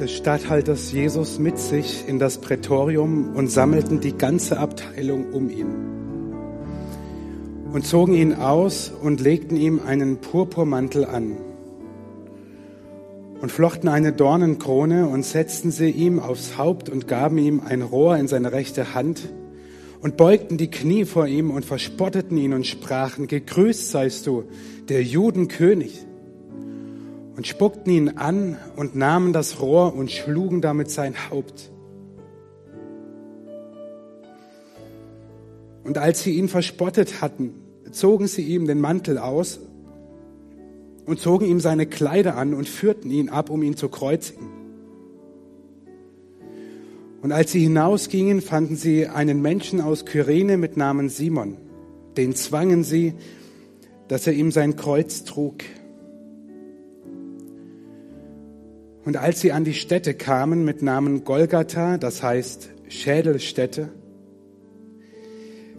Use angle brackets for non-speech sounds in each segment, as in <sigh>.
des Statthalters Jesus mit sich in das Prätorium und sammelten die ganze Abteilung um ihn und zogen ihn aus und legten ihm einen Purpurmantel an und flochten eine Dornenkrone und setzten sie ihm aufs Haupt und gaben ihm ein Rohr in seine rechte Hand und beugten die Knie vor ihm und verspotteten ihn und sprachen, gegrüßt seist du, der Judenkönig. Und spuckten ihn an und nahmen das Rohr und schlugen damit sein Haupt. Und als sie ihn verspottet hatten, zogen sie ihm den Mantel aus und zogen ihm seine Kleider an und führten ihn ab, um ihn zu kreuzigen. Und als sie hinausgingen, fanden sie einen Menschen aus Kyrene mit Namen Simon. Den zwangen sie, dass er ihm sein Kreuz trug. Und als sie an die Stätte kamen mit Namen Golgatha, das heißt Schädelstätte,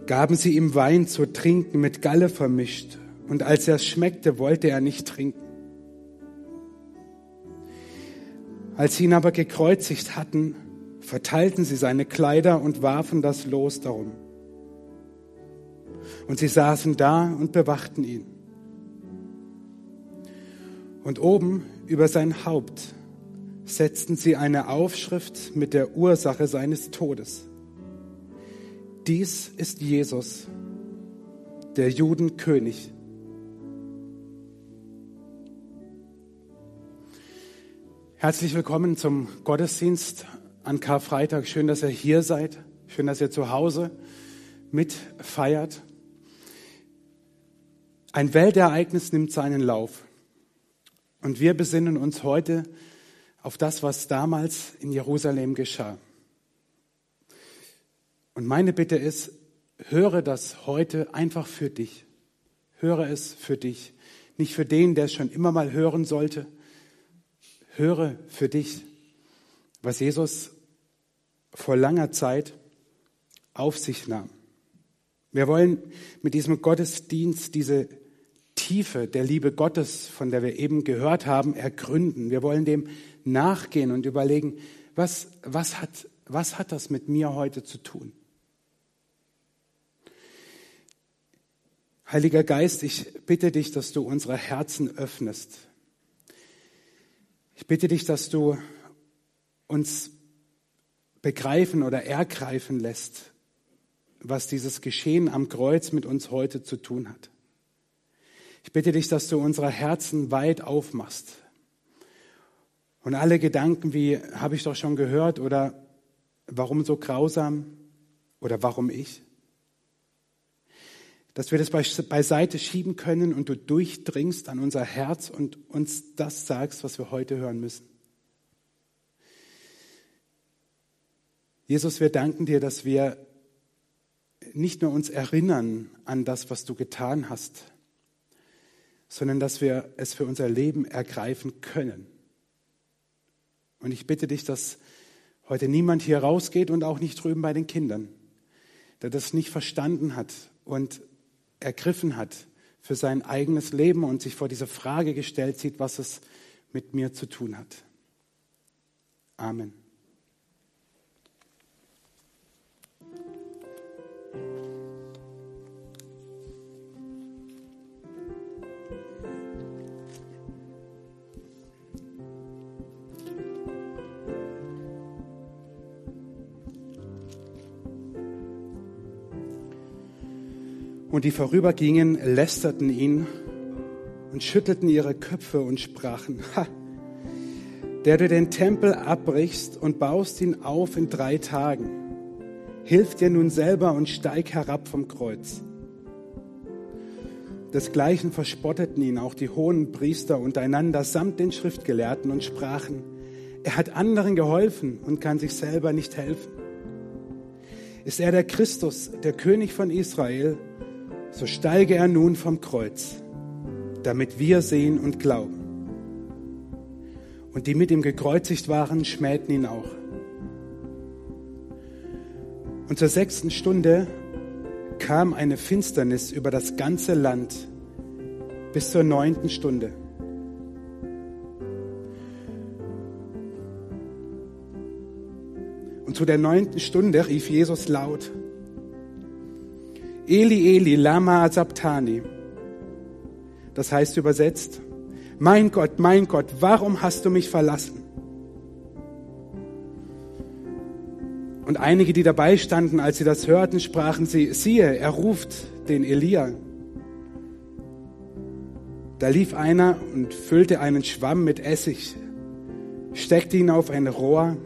gaben sie ihm Wein zu trinken mit Galle vermischt und als er es schmeckte, wollte er nicht trinken. Als sie ihn aber gekreuzigt hatten, verteilten sie seine Kleider und warfen das Los darum. Und sie saßen da und bewachten ihn. Und oben über sein Haupt setzten sie eine Aufschrift mit der Ursache seines Todes. Dies ist Jesus, der Judenkönig. Herzlich willkommen zum Gottesdienst an Karfreitag. Schön, dass ihr hier seid. Schön, dass ihr zu Hause mitfeiert. Ein Weltereignis nimmt seinen Lauf. Und wir besinnen uns heute auf das, was damals in Jerusalem geschah. Und meine Bitte ist, höre das heute einfach für dich. Höre es für dich. Nicht für den, der es schon immer mal hören sollte, höre für dich, was Jesus vor langer Zeit auf sich nahm. Wir wollen mit diesem Gottesdienst diese Tiefe der Liebe Gottes, von der wir eben gehört haben, ergründen. Wir wollen dem nachgehen und überlegen, was, was, hat, was hat das mit mir heute zu tun? Heiliger Geist, ich bitte dich, dass du unsere Herzen öffnest ich bitte dich, dass du uns begreifen oder ergreifen lässt, was dieses Geschehen am Kreuz mit uns heute zu tun hat. Ich bitte dich, dass du unsere Herzen weit aufmachst. Und alle Gedanken wie, habe ich doch schon gehört oder warum so grausam oder warum ich, dass wir das beiseite schieben können und du durchdringst an unser Herz und uns das sagst, was wir heute hören müssen. Jesus, wir danken dir, dass wir nicht nur uns erinnern an das, was du getan hast, sondern dass wir es für unser Leben ergreifen können. Und ich bitte dich, dass heute niemand hier rausgeht und auch nicht drüben bei den Kindern, der das nicht verstanden hat und ergriffen hat für sein eigenes Leben und sich vor diese Frage gestellt sieht, was es mit mir zu tun hat. Amen. Und die vorübergingen, lästerten ihn und schüttelten ihre Köpfe und sprachen, <laughs> ha, der du den Tempel abbrichst und baust ihn auf in drei Tagen, hilf dir nun selber und steig herab vom Kreuz. Desgleichen verspotteten ihn auch die hohen Priester untereinander samt den Schriftgelehrten und sprachen, er hat anderen geholfen und kann sich selber nicht helfen. Ist er der Christus, der König von Israel, so steige er nun vom Kreuz, damit wir sehen und glauben. Und die mit ihm gekreuzigt waren, schmähten ihn auch. Und zur sechsten Stunde kam eine Finsternis über das ganze Land bis zur neunten Stunde. Und zu der neunten Stunde rief Jesus laut, Eli, Eli, lama sabtani. Das heißt übersetzt, mein Gott, mein Gott, warum hast du mich verlassen? Und einige, die dabei standen, als sie das hörten, sprachen sie, siehe, er ruft den Elia. Da lief einer und füllte einen Schwamm mit Essig, steckte ihn auf ein Rohr,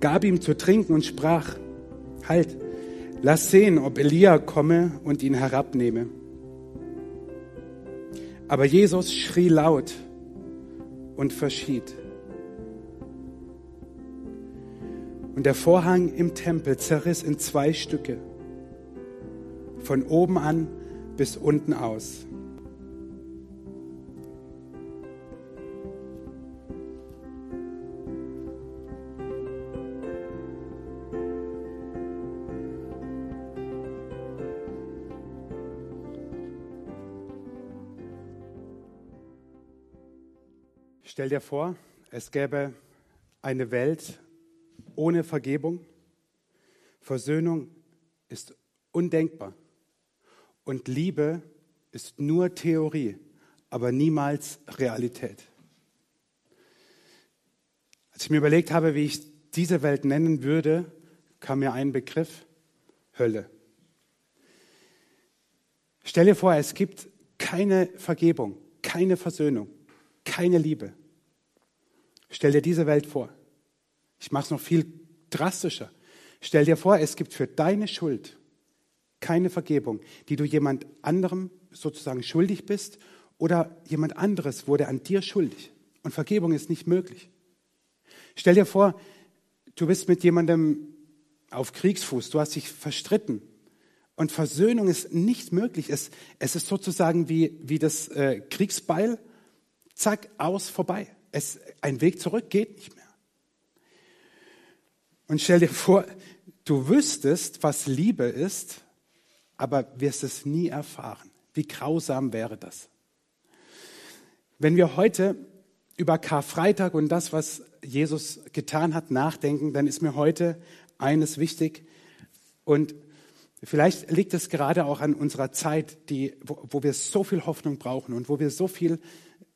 gab ihm zu trinken und sprach, halt, lass sehen, ob Elia komme und ihn herabnehme. Aber Jesus schrie laut und verschied. Und der Vorhang im Tempel zerriss in zwei Stücke, von oben an bis unten aus. Stell dir vor, es gäbe eine Welt ohne Vergebung. Versöhnung ist undenkbar. Und Liebe ist nur Theorie, aber niemals Realität. Als ich mir überlegt habe, wie ich diese Welt nennen würde, kam mir ein Begriff, Hölle. Stell dir vor, es gibt keine Vergebung, keine Versöhnung, keine Liebe. Stell dir diese Welt vor. Ich mache es noch viel drastischer. Stell dir vor, es gibt für deine Schuld keine Vergebung, die du jemand anderem sozusagen schuldig bist oder jemand anderes wurde an dir schuldig. Und Vergebung ist nicht möglich. Stell dir vor, du bist mit jemandem auf Kriegsfuß, du hast dich verstritten und Versöhnung ist nicht möglich. Es, es ist sozusagen wie, wie das äh, Kriegsbeil, zack, aus, vorbei. Es, ein Weg zurück geht nicht mehr. Und stell dir vor, du wüsstest, was Liebe ist, aber wirst es nie erfahren. Wie grausam wäre das? Wenn wir heute über Karfreitag und das, was Jesus getan hat, nachdenken, dann ist mir heute eines wichtig. Und vielleicht liegt es gerade auch an unserer Zeit, die, wo, wo wir so viel Hoffnung brauchen und wo wir so viel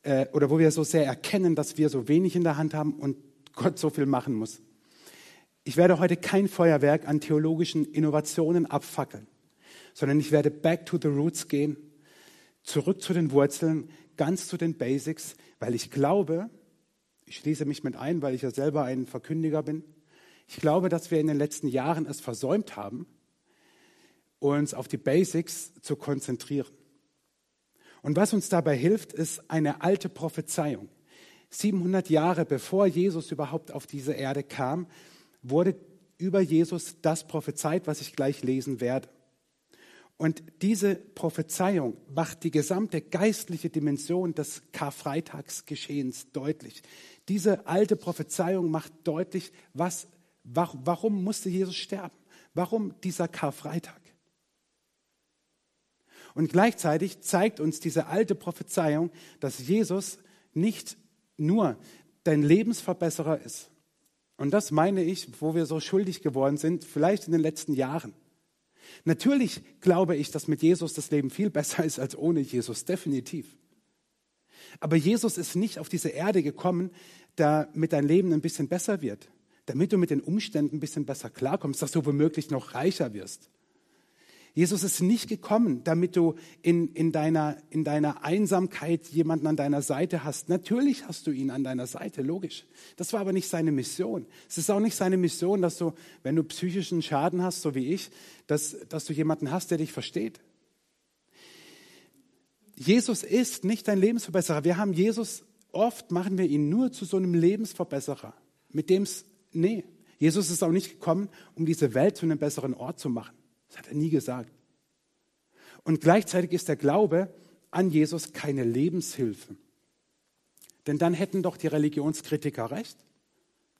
äh, oder wo wir so sehr erkennen, dass wir so wenig in der Hand haben und Gott so viel machen muss. Ich werde heute kein Feuerwerk an theologischen Innovationen abfackeln, sondern ich werde back to the roots gehen, zurück zu den Wurzeln, ganz zu den Basics, weil ich glaube, ich schließe mich mit ein, weil ich ja selber ein Verkündiger bin, ich glaube, dass wir in den letzten Jahren es versäumt haben, uns auf die Basics zu konzentrieren. Und was uns dabei hilft, ist eine alte Prophezeiung. 700 Jahre bevor Jesus überhaupt auf diese Erde kam, wurde über Jesus das prophezeit, was ich gleich lesen werde. Und diese Prophezeiung macht die gesamte geistliche Dimension des Karfreitagsgeschehens deutlich. Diese alte Prophezeiung macht deutlich, was, warum musste Jesus sterben? Warum dieser Karfreitag? Und gleichzeitig zeigt uns diese alte Prophezeiung, dass Jesus nicht nur dein Lebensverbesserer ist. Und das meine ich, wo wir so schuldig geworden sind, vielleicht in den letzten Jahren. Natürlich glaube ich, dass mit Jesus das Leben viel besser ist als ohne Jesus, definitiv. Aber Jesus ist nicht auf diese Erde gekommen, damit dein Leben ein bisschen besser wird, damit du mit den Umständen ein bisschen besser klarkommst, dass du womöglich noch reicher wirst. Jesus ist nicht gekommen, damit du in, in, deiner, in deiner Einsamkeit jemanden an deiner Seite hast. Natürlich hast du ihn an deiner Seite, logisch. Das war aber nicht seine Mission. Es ist auch nicht seine Mission, dass du, wenn du psychischen Schaden hast, so wie ich, dass, dass du jemanden hast, der dich versteht. Jesus ist nicht dein Lebensverbesserer. Wir haben Jesus, oft machen wir ihn nur zu so einem Lebensverbesserer. Mit dem es, nee. Jesus ist auch nicht gekommen, um diese Welt zu einem besseren Ort zu machen. Das hat er nie gesagt. Und gleichzeitig ist der Glaube an Jesus keine Lebenshilfe. Denn dann hätten doch die Religionskritiker recht,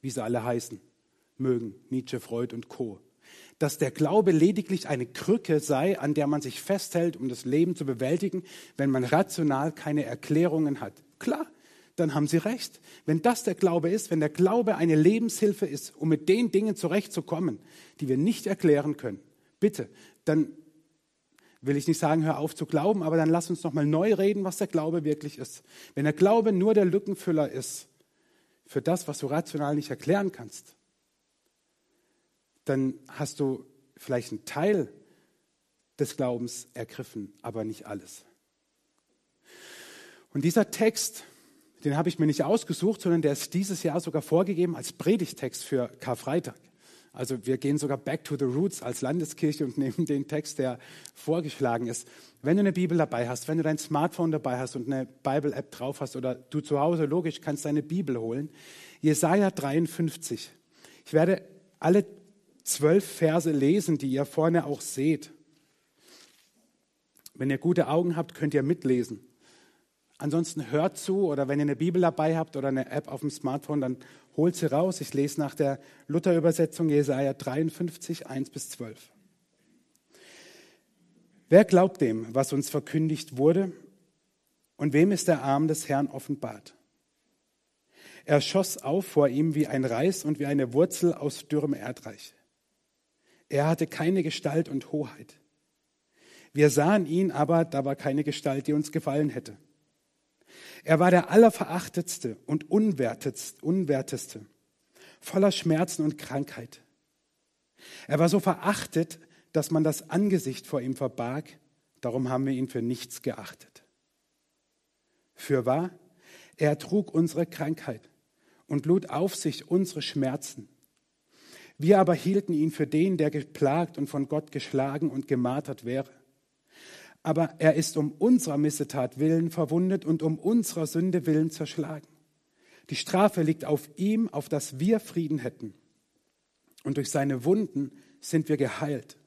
wie sie alle heißen, mögen, Nietzsche, Freud und Co. Dass der Glaube lediglich eine Krücke sei, an der man sich festhält, um das Leben zu bewältigen, wenn man rational keine Erklärungen hat. Klar, dann haben sie recht. Wenn das der Glaube ist, wenn der Glaube eine Lebenshilfe ist, um mit den Dingen zurechtzukommen, die wir nicht erklären können, bitte, dann will ich nicht sagen, hör auf zu glauben, aber dann lass uns noch mal neu reden, was der Glaube wirklich ist. Wenn der Glaube nur der Lückenfüller ist für das, was du rational nicht erklären kannst, dann hast du vielleicht einen Teil des Glaubens ergriffen, aber nicht alles. Und dieser Text, den habe ich mir nicht ausgesucht, sondern der ist dieses Jahr sogar vorgegeben als Predigtext für Karfreitag. Also wir gehen sogar back to the roots als Landeskirche und <laughs> nehmen den Text, der vorgeschlagen ist. Wenn du eine Bibel dabei hast, wenn du dein Smartphone dabei hast und eine Bible-App drauf hast oder du zu Hause logisch kannst deine Bibel holen, Jesaja 53. Ich werde alle zwölf Verse lesen, die ihr vorne auch seht. Wenn ihr gute Augen habt, könnt ihr mitlesen. Ansonsten hört zu oder wenn ihr eine Bibel dabei habt oder eine App auf dem Smartphone, dann holt sie raus. Ich lese nach der Luther-Übersetzung Jesaja 53, 1 bis 12. Wer glaubt dem, was uns verkündigt wurde? Und wem ist der Arm des Herrn offenbart? Er schoss auf vor ihm wie ein Reis und wie eine Wurzel aus dürrem Erdreich. Er hatte keine Gestalt und Hoheit. Wir sahen ihn, aber da war keine Gestalt, die uns gefallen hätte. Er war der allerverachtetste und unwerteste, voller Schmerzen und Krankheit. Er war so verachtet, dass man das Angesicht vor ihm verbarg, darum haben wir ihn für nichts geachtet. Für wahr, er trug unsere Krankheit und lud auf sich unsere Schmerzen. Wir aber hielten ihn für den, der geplagt und von Gott geschlagen und gemartert wäre aber er ist um unserer Missetat willen verwundet und um unserer Sünde willen zerschlagen. Die Strafe liegt auf ihm, auf dass wir Frieden hätten. Und durch seine Wunden sind wir geheilt.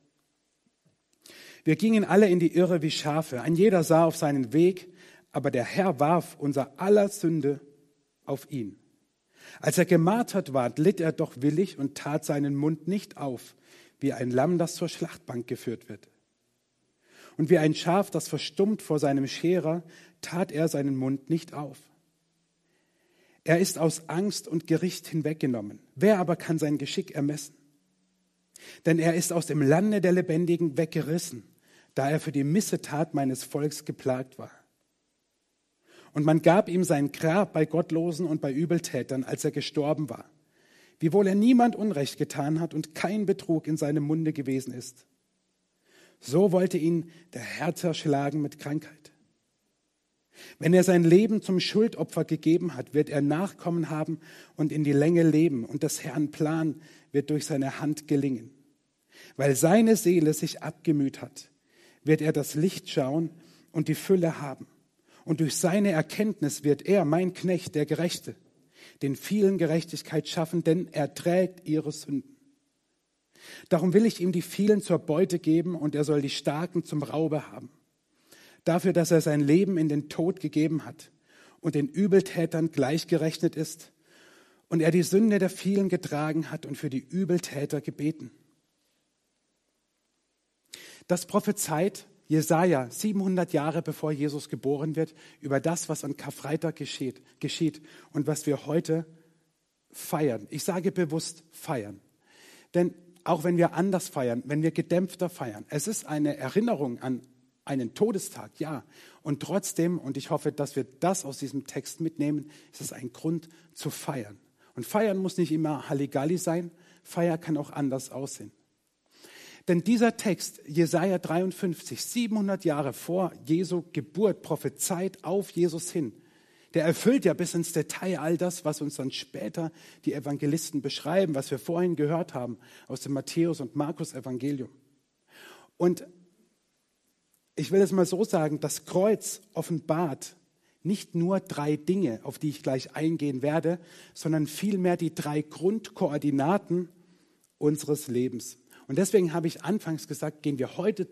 Wir gingen alle in die Irre wie Schafe. Ein jeder sah auf seinen Weg, aber der Herr warf unser aller Sünde auf ihn. Als er gemartert ward, litt er doch willig und tat seinen Mund nicht auf, wie ein Lamm, das zur Schlachtbank geführt wird. Und wie ein Schaf, das verstummt vor seinem Scherer, tat er seinen Mund nicht auf. Er ist aus Angst und Gericht hinweggenommen. Wer aber kann sein Geschick ermessen? Denn er ist aus dem Lande der Lebendigen weggerissen, da er für die Missetat meines Volks geplagt war. Und man gab ihm sein Grab bei Gottlosen und bei Übeltätern, als er gestorben war, wiewohl er niemand Unrecht getan hat und kein Betrug in seinem Munde gewesen ist. So wollte ihn der Herr zerschlagen mit Krankheit. Wenn er sein Leben zum Schuldopfer gegeben hat, wird er Nachkommen haben und in die Länge leben, und des Herrn Plan wird durch seine Hand gelingen. Weil seine Seele sich abgemüht hat, wird er das Licht schauen und die Fülle haben. Und durch seine Erkenntnis wird er, mein Knecht, der Gerechte, den vielen Gerechtigkeit schaffen, denn er trägt ihre Sünden. Darum will ich ihm die vielen zur Beute geben und er soll die Starken zum Raube haben. Dafür, dass er sein Leben in den Tod gegeben hat und den Übeltätern gleichgerechnet ist und er die Sünde der vielen getragen hat und für die Übeltäter gebeten. Das prophezeit Jesaja 700 Jahre bevor Jesus geboren wird über das, was an Karfreitag geschieht, geschieht und was wir heute feiern. Ich sage bewusst feiern. Denn auch wenn wir anders feiern, wenn wir gedämpfter feiern. Es ist eine Erinnerung an einen Todestag, ja. Und trotzdem, und ich hoffe, dass wir das aus diesem Text mitnehmen, ist es ein Grund zu feiern. Und feiern muss nicht immer Halligalli sein, Feier kann auch anders aussehen. Denn dieser Text, Jesaja 53, 700 Jahre vor Jesu Geburt, prophezeit auf Jesus hin der erfüllt ja bis ins Detail all das, was uns dann später die Evangelisten beschreiben, was wir vorhin gehört haben aus dem Matthäus- und Markus-Evangelium. Und ich will es mal so sagen, das Kreuz offenbart nicht nur drei Dinge, auf die ich gleich eingehen werde, sondern vielmehr die drei Grundkoordinaten unseres Lebens. Und deswegen habe ich anfangs gesagt, gehen wir heute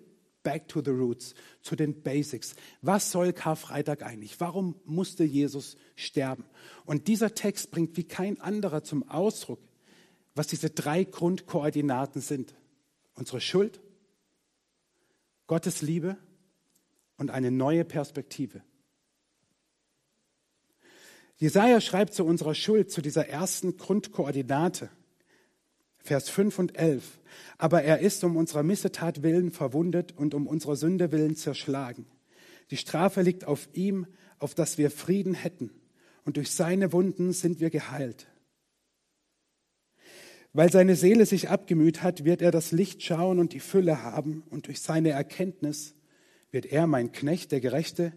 back to the roots, zu den Basics. Was soll Karfreitag eigentlich? Warum musste Jesus sterben? Und dieser Text bringt wie kein anderer zum Ausdruck, was diese drei Grundkoordinaten sind. Unsere Schuld, Gottes Liebe und eine neue Perspektive. Jesaja schreibt zu unserer Schuld, zu dieser ersten Grundkoordinate, Vers 5 und 11. Aber er ist um unserer Missetat willen verwundet und um unserer Sünde willen zerschlagen. Die Strafe liegt auf ihm, auf dass wir Frieden hätten. Und durch seine Wunden sind wir geheilt. Weil seine Seele sich abgemüht hat, wird er das Licht schauen und die Fülle haben. Und durch seine Erkenntnis wird er, mein Knecht, der Gerechte,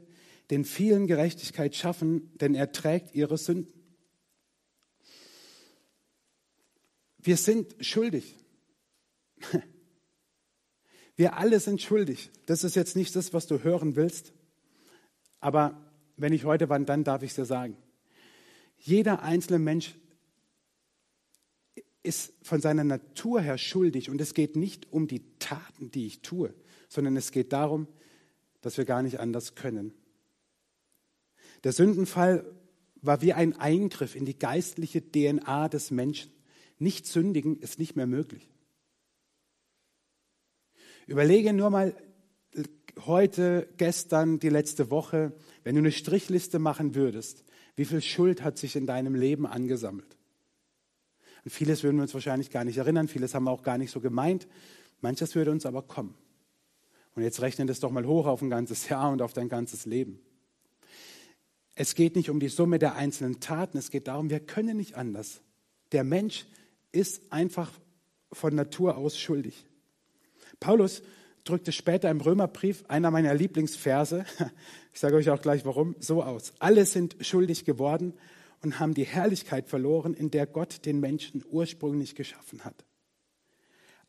den vielen Gerechtigkeit schaffen, denn er trägt ihre Sünden. Wir sind schuldig. <laughs> Wir alle sind schuldig. Das ist jetzt nicht das, was du hören willst. Aber wenn ich heute wann, dann darf ich es dir sagen. Jeder einzelne Mensch ist von seiner Natur her schuldig. Und es geht nicht um die Taten, die ich tue, sondern es geht darum, dass wir gar nicht anders können. Der Sündenfall war wie ein Eingriff in die geistliche DNA des Menschen. Nicht sündigen ist nicht mehr möglich. Überlege nur mal heute, gestern, die letzte Woche, wenn du eine Strichliste machen würdest, wie viel Schuld hat sich in deinem Leben angesammelt? Und vieles würden wir uns wahrscheinlich gar nicht erinnern, vieles haben wir auch gar nicht so gemeint, manches würde uns aber kommen. Und jetzt rechne das doch mal hoch auf ein ganzes Jahr und auf dein ganzes Leben. Es geht nicht um die Summe der einzelnen Taten, es geht darum, wir können nicht anders. Der Mensch ist einfach von Natur aus schuldig. Paulus drückte später im Römerbrief, einer meiner Lieblingsverse, <laughs> ich sage euch auch gleich warum, so aus. Alle sind schuldig geworden und haben die Herrlichkeit verloren, in der Gott den Menschen ursprünglich geschaffen hat.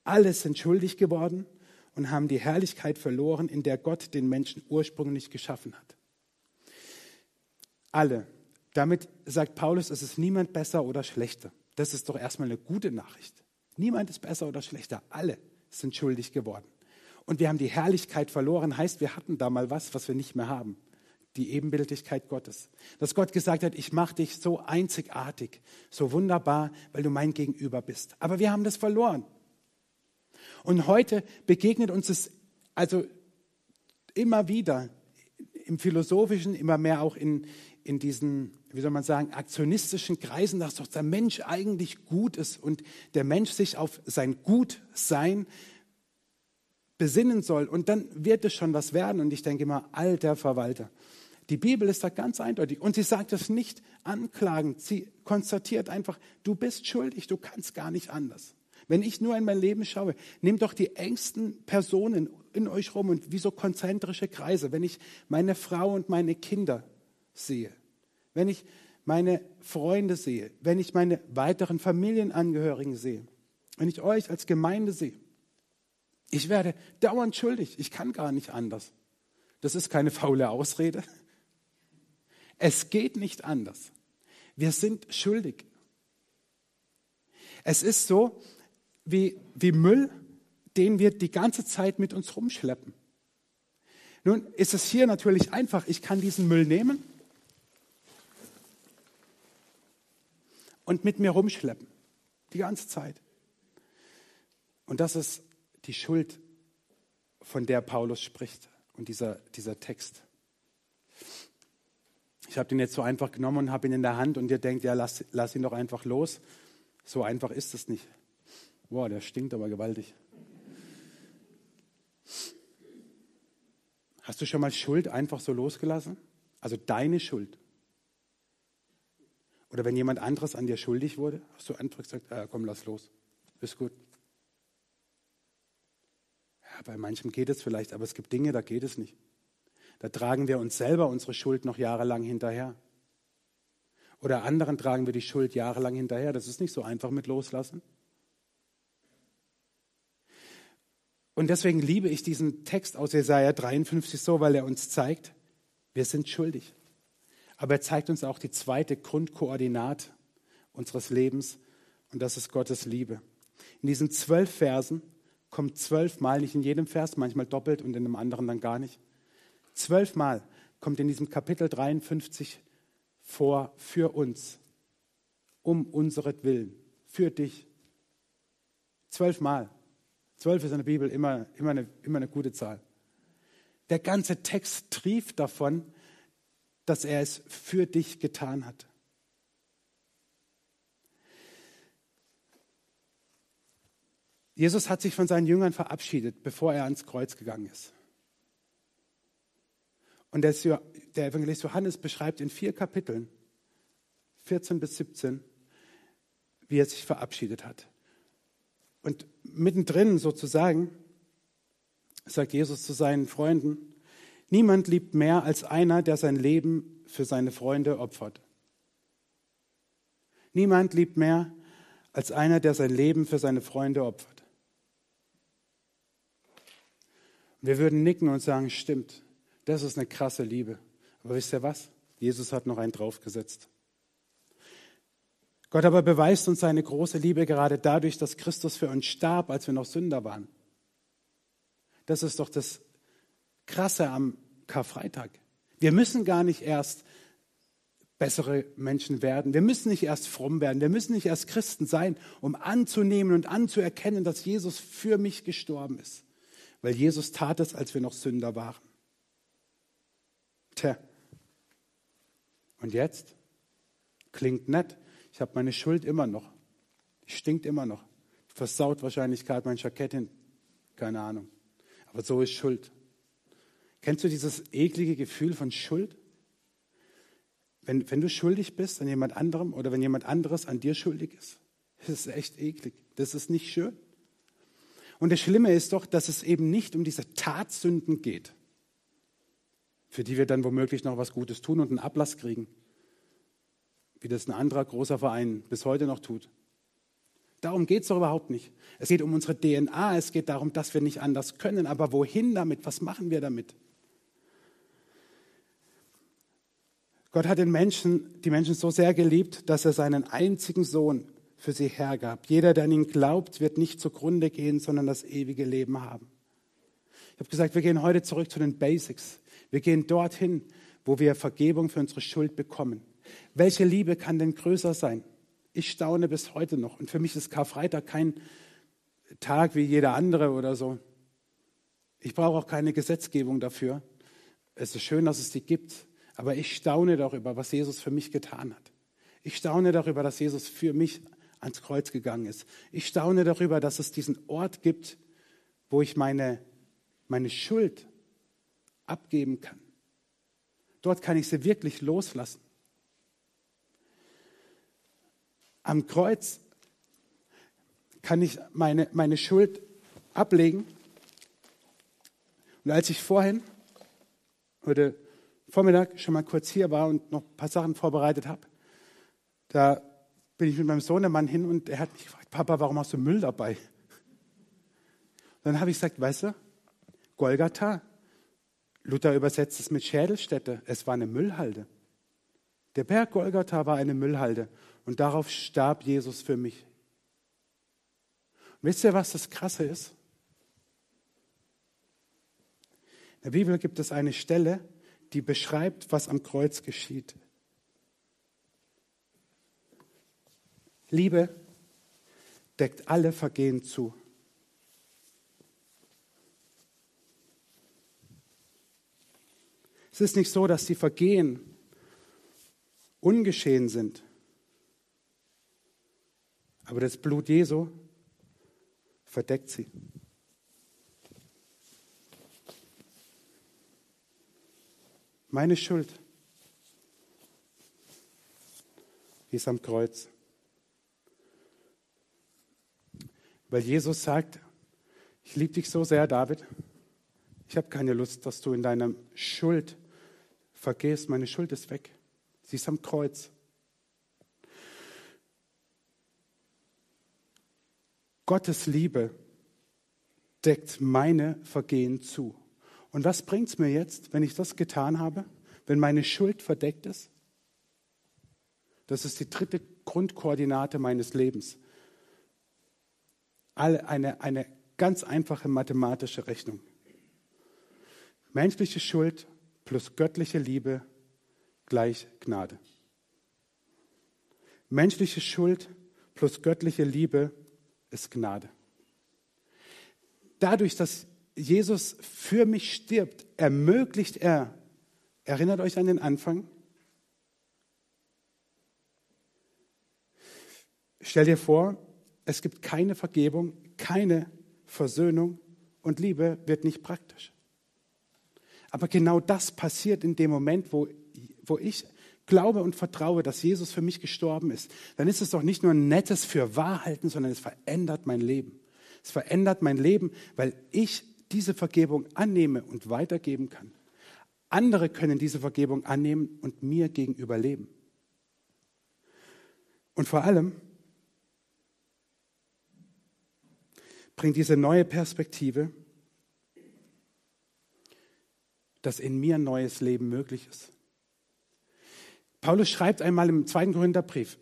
Alle sind schuldig geworden und haben die Herrlichkeit verloren, in der Gott den Menschen ursprünglich geschaffen hat. Alle. Damit sagt Paulus, es ist niemand besser oder schlechter. Das ist doch erstmal eine gute Nachricht. Niemand ist besser oder schlechter. Alle sind schuldig geworden. Und wir haben die Herrlichkeit verloren, heißt, wir hatten da mal was, was wir nicht mehr haben. Die Ebenbildlichkeit Gottes. Dass Gott gesagt hat, ich mache dich so einzigartig, so wunderbar, weil du mein Gegenüber bist. Aber wir haben das verloren. Und heute begegnet uns es also immer wieder im Philosophischen, immer mehr auch in, in diesen, wie soll man sagen, aktionistischen Kreisen, dass doch der Mensch eigentlich gut ist und der Mensch sich auf sein Gutsein besinnen soll. Und dann wird es schon was werden. Und ich denke immer, alter Verwalter. Die Bibel ist da ganz eindeutig. Und sie sagt das nicht anklagend. Sie konstatiert einfach, du bist schuldig, du kannst gar nicht anders. Wenn ich nur in mein Leben schaue, nehmt doch die engsten Personen in euch rum und wie so konzentrische Kreise. Wenn ich meine Frau und meine Kinder sehe, wenn ich meine Freunde sehe, wenn ich meine weiteren Familienangehörigen sehe, wenn ich euch als Gemeinde sehe, ich werde dauernd schuldig. Ich kann gar nicht anders. Das ist keine faule Ausrede. Es geht nicht anders. Wir sind schuldig. Es ist so wie, wie Müll, den wir die ganze Zeit mit uns rumschleppen. Nun ist es hier natürlich einfach. Ich kann diesen Müll nehmen und mit mir rumschleppen. Die ganze Zeit. Und das ist die Schuld, von der Paulus spricht und dieser, dieser Text. Ich habe den jetzt so einfach genommen und habe ihn in der Hand und ihr denkt, ja, lass, lass ihn doch einfach los. So einfach ist es nicht. Boah, der stinkt aber gewaltig. Hast du schon mal Schuld einfach so losgelassen? Also deine Schuld. Oder wenn jemand anderes an dir schuldig wurde, hast du einfach gesagt, äh, komm, lass los. Ist gut. Ja, bei manchem geht es vielleicht, aber es gibt Dinge, da geht es nicht. Da tragen wir uns selber unsere Schuld noch jahrelang hinterher. Oder anderen tragen wir die Schuld jahrelang hinterher. Das ist nicht so einfach mit loslassen. Und deswegen liebe ich diesen Text aus Jesaja 53 so, weil er uns zeigt, wir sind schuldig. Aber er zeigt uns auch die zweite Grundkoordinat unseres Lebens und das ist Gottes Liebe. In diesen zwölf Versen kommt zwölfmal, nicht in jedem Vers, manchmal doppelt und in einem anderen dann gar nicht. Zwölfmal kommt in diesem Kapitel 53 vor für uns, um unseretwillen, für dich. Zwölfmal. Zwölf ist in der Bibel immer, immer, eine, immer eine gute Zahl. Der ganze Text trieft davon, dass er es für dich getan hat. Jesus hat sich von seinen Jüngern verabschiedet, bevor er ans Kreuz gegangen ist. Und der Evangelist Johannes beschreibt in vier Kapiteln, 14 bis 17, wie er sich verabschiedet hat. Und mittendrin sozusagen sagt Jesus zu seinen Freunden, niemand liebt mehr als einer, der sein Leben für seine Freunde opfert. Niemand liebt mehr als einer, der sein Leben für seine Freunde opfert. Wir würden nicken und sagen, stimmt, das ist eine krasse Liebe. Aber wisst ihr was? Jesus hat noch einen draufgesetzt. Gott aber beweist uns seine große Liebe gerade dadurch, dass Christus für uns starb, als wir noch Sünder waren. Das ist doch das Krasse am Karfreitag. Wir müssen gar nicht erst bessere Menschen werden. Wir müssen nicht erst fromm werden. Wir müssen nicht erst Christen sein, um anzunehmen und anzuerkennen, dass Jesus für mich gestorben ist. Weil Jesus tat es, als wir noch Sünder waren. Tja. Und jetzt? Klingt nett. Ich habe meine Schuld immer noch. Die stinkt immer noch. Versaut wahrscheinlich gerade mein Jackett hin. Keine Ahnung. Aber so ist Schuld. Kennst du dieses eklige Gefühl von Schuld? Wenn, wenn du schuldig bist an jemand anderem oder wenn jemand anderes an dir schuldig ist, das ist echt eklig. Das ist nicht schön. Und das Schlimme ist doch, dass es eben nicht um diese Tatsünden geht, für die wir dann womöglich noch was Gutes tun und einen Ablass kriegen, wie das ein anderer großer Verein bis heute noch tut. Darum geht es doch überhaupt nicht. Es geht um unsere DNA, es geht darum, dass wir nicht anders können. Aber wohin damit? Was machen wir damit? Gott hat den Menschen, die Menschen so sehr geliebt, dass er seinen einzigen Sohn für sie hergab. Jeder, der an ihn glaubt, wird nicht zugrunde gehen, sondern das ewige Leben haben. Ich habe gesagt, wir gehen heute zurück zu den Basics. Wir gehen dorthin, wo wir Vergebung für unsere Schuld bekommen. Welche Liebe kann denn größer sein? Ich staune bis heute noch. Und für mich ist Karfreitag kein Tag wie jeder andere oder so. Ich brauche auch keine Gesetzgebung dafür. Es ist schön, dass es die gibt. Aber ich staune darüber, was Jesus für mich getan hat. Ich staune darüber, dass Jesus für mich ans Kreuz gegangen ist. Ich staune darüber, dass es diesen Ort gibt, wo ich meine, meine Schuld abgeben kann. Dort kann ich sie wirklich loslassen. Am Kreuz kann ich meine, meine Schuld ablegen. Und als ich vorhin oder Vormittag schon mal kurz hier war und noch ein paar Sachen vorbereitet habe, da bin ich mit meinem Sohnemann hin und er hat mich gefragt, Papa, warum hast du Müll dabei? Dann habe ich gesagt, weißt du, Golgatha, Luther übersetzt es mit Schädelstätte, es war eine Müllhalde. Der Berg Golgatha war eine Müllhalde und darauf starb Jesus für mich. Und wisst ihr, was das Krasse ist? In der Bibel gibt es eine Stelle, die beschreibt, was am Kreuz geschieht. Liebe deckt alle Vergehen zu. Es ist nicht so, dass die Vergehen ungeschehen sind. Aber das Blut Jesu verdeckt sie. Meine Schuld ist am Kreuz. Weil Jesus sagt, ich liebe dich so sehr, David. Ich habe keine Lust, dass du in deiner Schuld vergehst. Meine Schuld ist weg. Sie ist am Kreuz. Gottes Liebe deckt meine Vergehen zu. Und was bringt es mir jetzt, wenn ich das getan habe, wenn meine Schuld verdeckt ist? Das ist die dritte Grundkoordinate meines Lebens. Eine, eine ganz einfache mathematische Rechnung. Menschliche Schuld plus göttliche Liebe gleich Gnade. Menschliche Schuld plus göttliche Liebe ist Gnade. Dadurch, dass Jesus für mich stirbt, ermöglicht er, erinnert euch an den Anfang, stell dir vor, es gibt keine Vergebung, keine Versöhnung und Liebe wird nicht praktisch. Aber genau das passiert in dem Moment, wo, wo ich glaube und vertraue, dass Jesus für mich gestorben ist. Dann ist es doch nicht nur ein nettes für Wahrhalten, sondern es verändert mein Leben. Es verändert mein Leben, weil ich diese Vergebung annehme und weitergeben kann. Andere können diese Vergebung annehmen und mir gegenüber leben. Und vor allem bringt diese neue Perspektive, dass in mir ein neues Leben möglich ist. Paulus schreibt einmal im zweiten Korintherbrief,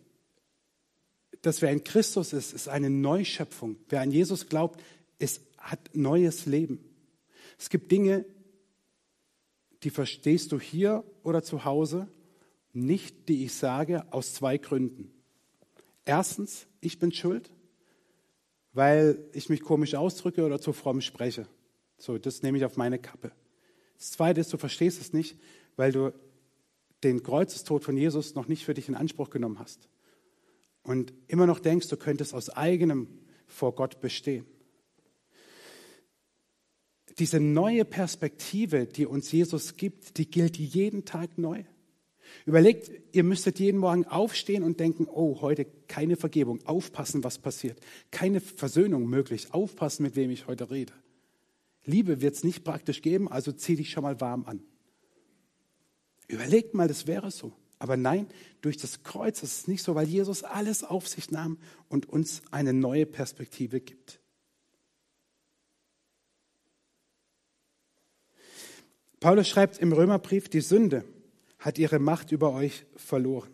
dass wer in Christus ist, ist eine Neuschöpfung. Wer an Jesus glaubt, ist, hat neues Leben. Es gibt Dinge, die verstehst du hier oder zu Hause nicht, die ich sage, aus zwei Gründen. Erstens, ich bin schuld, weil ich mich komisch ausdrücke oder zu fromm spreche. So, das nehme ich auf meine Kappe. Das Zweite ist, du verstehst es nicht, weil du den Kreuzestod von Jesus noch nicht für dich in Anspruch genommen hast und immer noch denkst, du könntest aus eigenem vor Gott bestehen. Diese neue Perspektive, die uns Jesus gibt, die gilt jeden Tag neu. Überlegt, ihr müsstet jeden Morgen aufstehen und denken, oh, heute keine Vergebung, aufpassen, was passiert. Keine Versöhnung möglich, aufpassen, mit wem ich heute rede. Liebe wird es nicht praktisch geben, also zieh dich schon mal warm an. Überlegt mal, das wäre so. Aber nein, durch das Kreuz ist es nicht so, weil Jesus alles auf sich nahm und uns eine neue Perspektive gibt. Paulus schreibt im Römerbrief, die Sünde hat ihre Macht über euch verloren.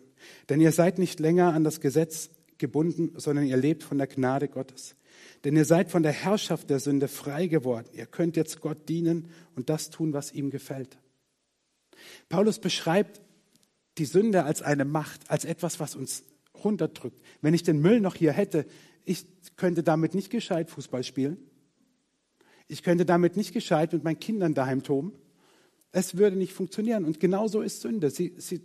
Denn ihr seid nicht länger an das Gesetz gebunden, sondern ihr lebt von der Gnade Gottes. Denn ihr seid von der Herrschaft der Sünde frei geworden. Ihr könnt jetzt Gott dienen und das tun, was ihm gefällt. Paulus beschreibt die Sünde als eine Macht, als etwas, was uns runterdrückt. Wenn ich den Müll noch hier hätte, ich könnte damit nicht gescheit Fußball spielen. Ich könnte damit nicht gescheit mit meinen Kindern daheim toben. Es würde nicht funktionieren. Und genauso ist Sünde. Sie, sie,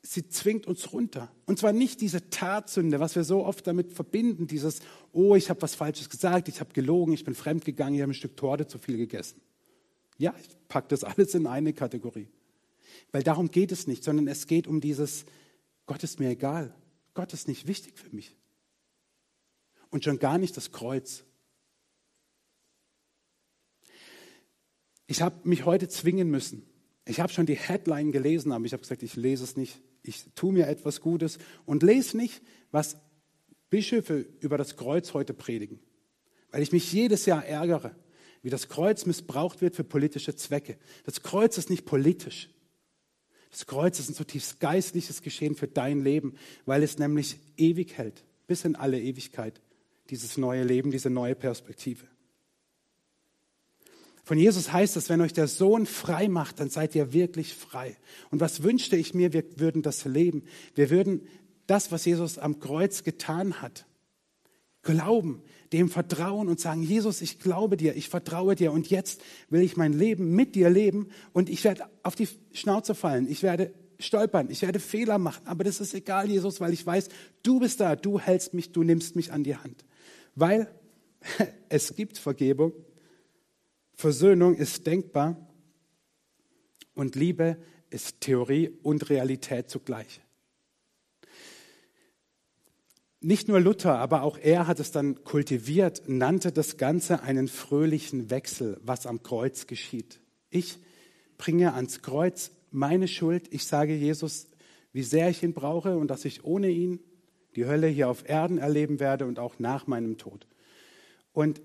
sie zwingt uns runter. Und zwar nicht diese Tatsünde, was wir so oft damit verbinden, dieses, oh, ich habe was Falsches gesagt, ich habe gelogen, ich bin fremdgegangen, ich habe ein Stück Torte zu viel gegessen. Ja, ich packe das <laughs> alles in eine Kategorie. Weil darum geht es nicht, sondern es geht um dieses, Gott ist mir egal. Gott ist nicht wichtig für mich. Und schon gar nicht das Kreuz. Ich habe mich heute zwingen müssen. Ich habe schon die Headline gelesen, aber ich habe gesagt, ich lese es nicht. Ich tue mir etwas Gutes und lese nicht, was Bischöfe über das Kreuz heute predigen. Weil ich mich jedes Jahr ärgere wie das Kreuz missbraucht wird für politische Zwecke. Das Kreuz ist nicht politisch. Das Kreuz ist ein zutiefst geistliches Geschehen für dein Leben, weil es nämlich ewig hält, bis in alle Ewigkeit, dieses neue Leben, diese neue Perspektive. Von Jesus heißt es, wenn euch der Sohn frei macht, dann seid ihr wirklich frei. Und was wünschte ich mir, wir würden das leben. Wir würden das, was Jesus am Kreuz getan hat, glauben, dem vertrauen und sagen, Jesus, ich glaube dir, ich vertraue dir und jetzt will ich mein Leben mit dir leben und ich werde auf die Schnauze fallen, ich werde stolpern, ich werde Fehler machen, aber das ist egal, Jesus, weil ich weiß, du bist da, du hältst mich, du nimmst mich an die Hand. Weil <laughs> es gibt Vergebung, Versöhnung ist denkbar und Liebe ist Theorie und Realität zugleich. Nicht nur Luther, aber auch er hat es dann kultiviert, nannte das Ganze einen fröhlichen Wechsel, was am Kreuz geschieht. Ich bringe ans Kreuz meine Schuld. Ich sage Jesus, wie sehr ich ihn brauche und dass ich ohne ihn die Hölle hier auf Erden erleben werde und auch nach meinem Tod. Und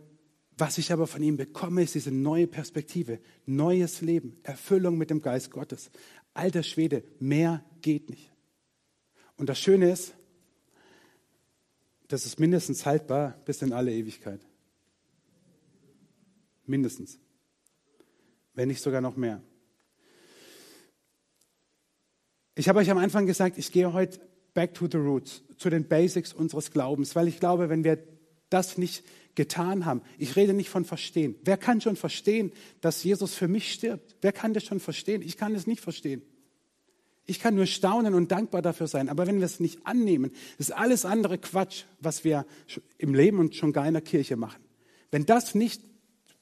was ich aber von ihm bekomme, ist diese neue Perspektive, neues Leben, Erfüllung mit dem Geist Gottes. Alter Schwede, mehr geht nicht. Und das Schöne ist, das ist mindestens haltbar bis in alle Ewigkeit. Mindestens. Wenn nicht sogar noch mehr. Ich habe euch am Anfang gesagt, ich gehe heute back to the roots, zu den Basics unseres Glaubens, weil ich glaube, wenn wir das nicht getan haben, ich rede nicht von verstehen. Wer kann schon verstehen, dass Jesus für mich stirbt? Wer kann das schon verstehen? Ich kann es nicht verstehen. Ich kann nur staunen und dankbar dafür sein. Aber wenn wir es nicht annehmen, ist alles andere Quatsch, was wir im Leben und schon gar in der Kirche machen. Wenn das nicht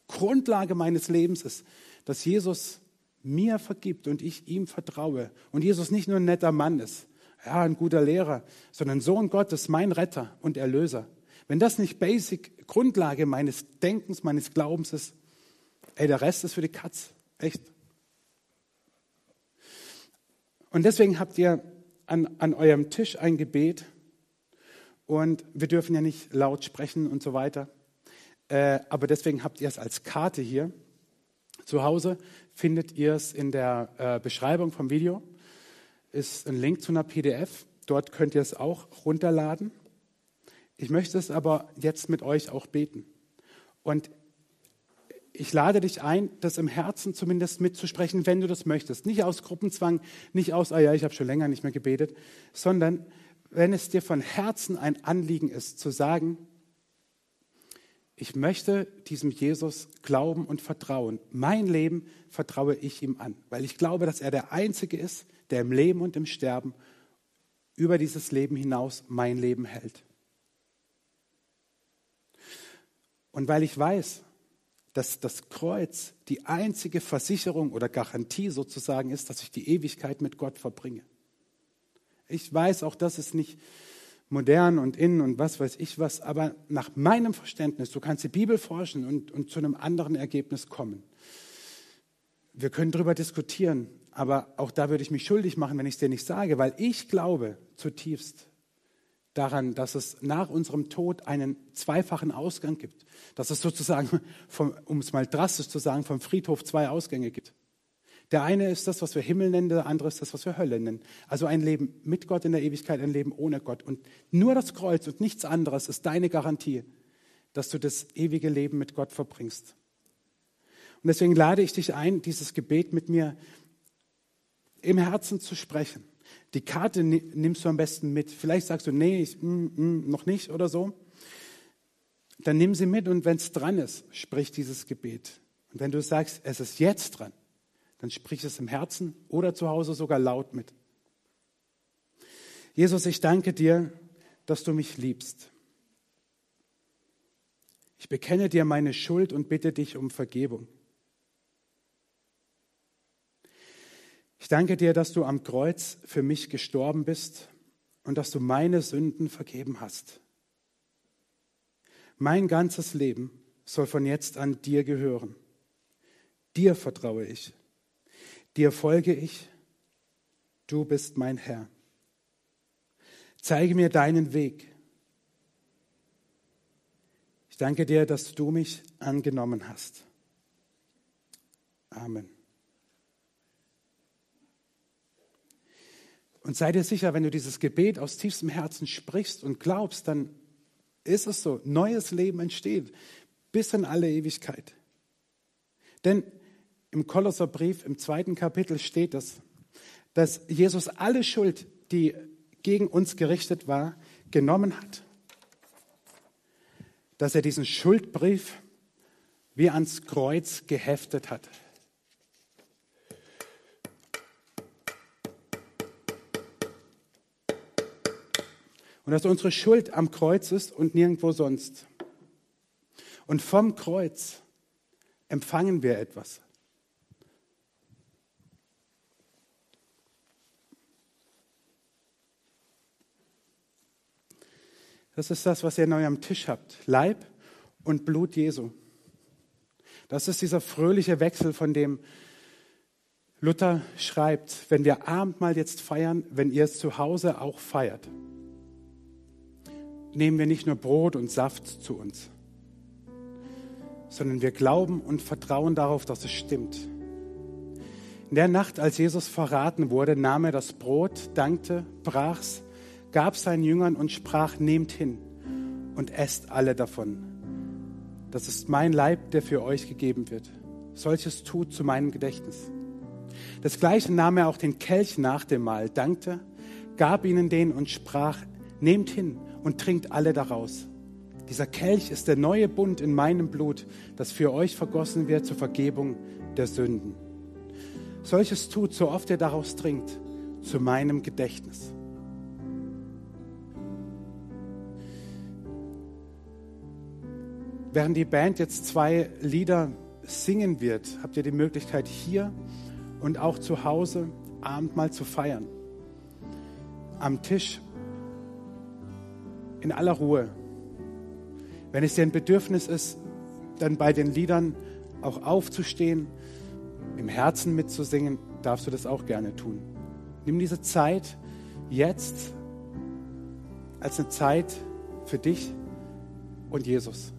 Grundlage meines Lebens ist, dass Jesus mir vergibt und ich ihm vertraue und Jesus nicht nur ein netter Mann ist, ja, ein guter Lehrer, sondern Sohn Gottes, mein Retter und Erlöser. Wenn das nicht Basic Grundlage meines Denkens, meines Glaubens ist, ey, der Rest ist für die Katz. Echt. Und deswegen habt ihr an, an eurem Tisch ein Gebet und wir dürfen ja nicht laut sprechen und so weiter. Äh, aber deswegen habt ihr es als Karte hier. Zu Hause findet ihr es in der äh, Beschreibung vom Video. Ist ein Link zu einer PDF. Dort könnt ihr es auch runterladen. Ich möchte es aber jetzt mit euch auch beten. Und ich lade dich ein, das im Herzen zumindest mitzusprechen, wenn du das möchtest. Nicht aus Gruppenzwang, nicht aus, ah ja, ich habe schon länger nicht mehr gebetet, sondern wenn es dir von Herzen ein Anliegen ist, zu sagen, ich möchte diesem Jesus glauben und vertrauen. Mein Leben vertraue ich ihm an, weil ich glaube, dass er der Einzige ist, der im Leben und im Sterben über dieses Leben hinaus mein Leben hält. Und weil ich weiß, dass das Kreuz die einzige Versicherung oder Garantie sozusagen ist, dass ich die Ewigkeit mit Gott verbringe. Ich weiß, auch das ist nicht modern und in und was weiß ich was, aber nach meinem Verständnis, du kannst die Bibel forschen und, und zu einem anderen Ergebnis kommen. Wir können darüber diskutieren, aber auch da würde ich mich schuldig machen, wenn ich es dir nicht sage, weil ich glaube zutiefst daran, dass es nach unserem Tod einen zweifachen Ausgang gibt. Dass es sozusagen, <laughs> vom, um es mal drastisch zu sagen, vom Friedhof zwei Ausgänge gibt. Der eine ist das, was wir Himmel nennen, der andere ist das, was wir Hölle nennen. Also ein Leben mit Gott in der Ewigkeit, ein Leben ohne Gott. Und nur das Kreuz und nichts anderes ist deine Garantie, dass du das ewige Leben mit Gott verbringst. Und deswegen lade ich dich ein, dieses Gebet mit mir im Herzen zu sprechen. Die Karte nimmst du am besten mit. Vielleicht sagst du, nee, ich, mm, mm, noch nicht oder so. Dann nimm sie mit und wenn es dran ist, sprich dieses Gebet. Und wenn du sagst, es ist jetzt dran, dann sprich es im Herzen oder zu Hause sogar laut mit. Jesus, ich danke dir, dass du mich liebst. Ich bekenne dir meine Schuld und bitte dich um Vergebung. Ich danke dir, dass du am Kreuz für mich gestorben bist und dass du meine Sünden vergeben hast. Mein ganzes Leben soll von jetzt an dir gehören. Dir vertraue ich. Dir folge ich. Du bist mein Herr. Zeige mir deinen Weg. Ich danke dir, dass du mich angenommen hast. Amen. Und sei dir sicher, wenn du dieses Gebet aus tiefstem Herzen sprichst und glaubst, dann ist es so. Neues Leben entsteht bis in alle Ewigkeit. Denn im Kolosserbrief im zweiten Kapitel steht es, dass Jesus alle Schuld, die gegen uns gerichtet war, genommen hat. Dass er diesen Schuldbrief wie ans Kreuz geheftet hat. Und dass unsere Schuld am Kreuz ist und nirgendwo sonst. Und vom Kreuz empfangen wir etwas. Das ist das, was ihr neu am Tisch habt. Leib und Blut Jesu. Das ist dieser fröhliche Wechsel, von dem Luther schreibt, wenn wir Abendmahl jetzt feiern, wenn ihr es zu Hause auch feiert nehmen wir nicht nur Brot und Saft zu uns, sondern wir glauben und vertrauen darauf, dass es stimmt. In der Nacht, als Jesus verraten wurde, nahm er das Brot, dankte, brach's, gab seinen Jüngern und sprach, nehmt hin und esst alle davon. Das ist mein Leib, der für euch gegeben wird. Solches tut zu meinem Gedächtnis. Das gleiche nahm er auch den Kelch nach dem Mahl, dankte, gab ihnen den und sprach, nehmt hin und trinkt alle daraus. Dieser Kelch ist der neue Bund in meinem Blut, das für euch vergossen wird zur Vergebung der Sünden. Solches tut, so oft ihr daraus trinkt, zu meinem Gedächtnis. Während die Band jetzt zwei Lieder singen wird, habt ihr die Möglichkeit hier und auch zu Hause Abendmahl zu feiern. Am Tisch in aller Ruhe. Wenn es dir ein Bedürfnis ist, dann bei den Liedern auch aufzustehen, im Herzen mitzusingen, darfst du das auch gerne tun. Nimm diese Zeit jetzt als eine Zeit für dich und Jesus.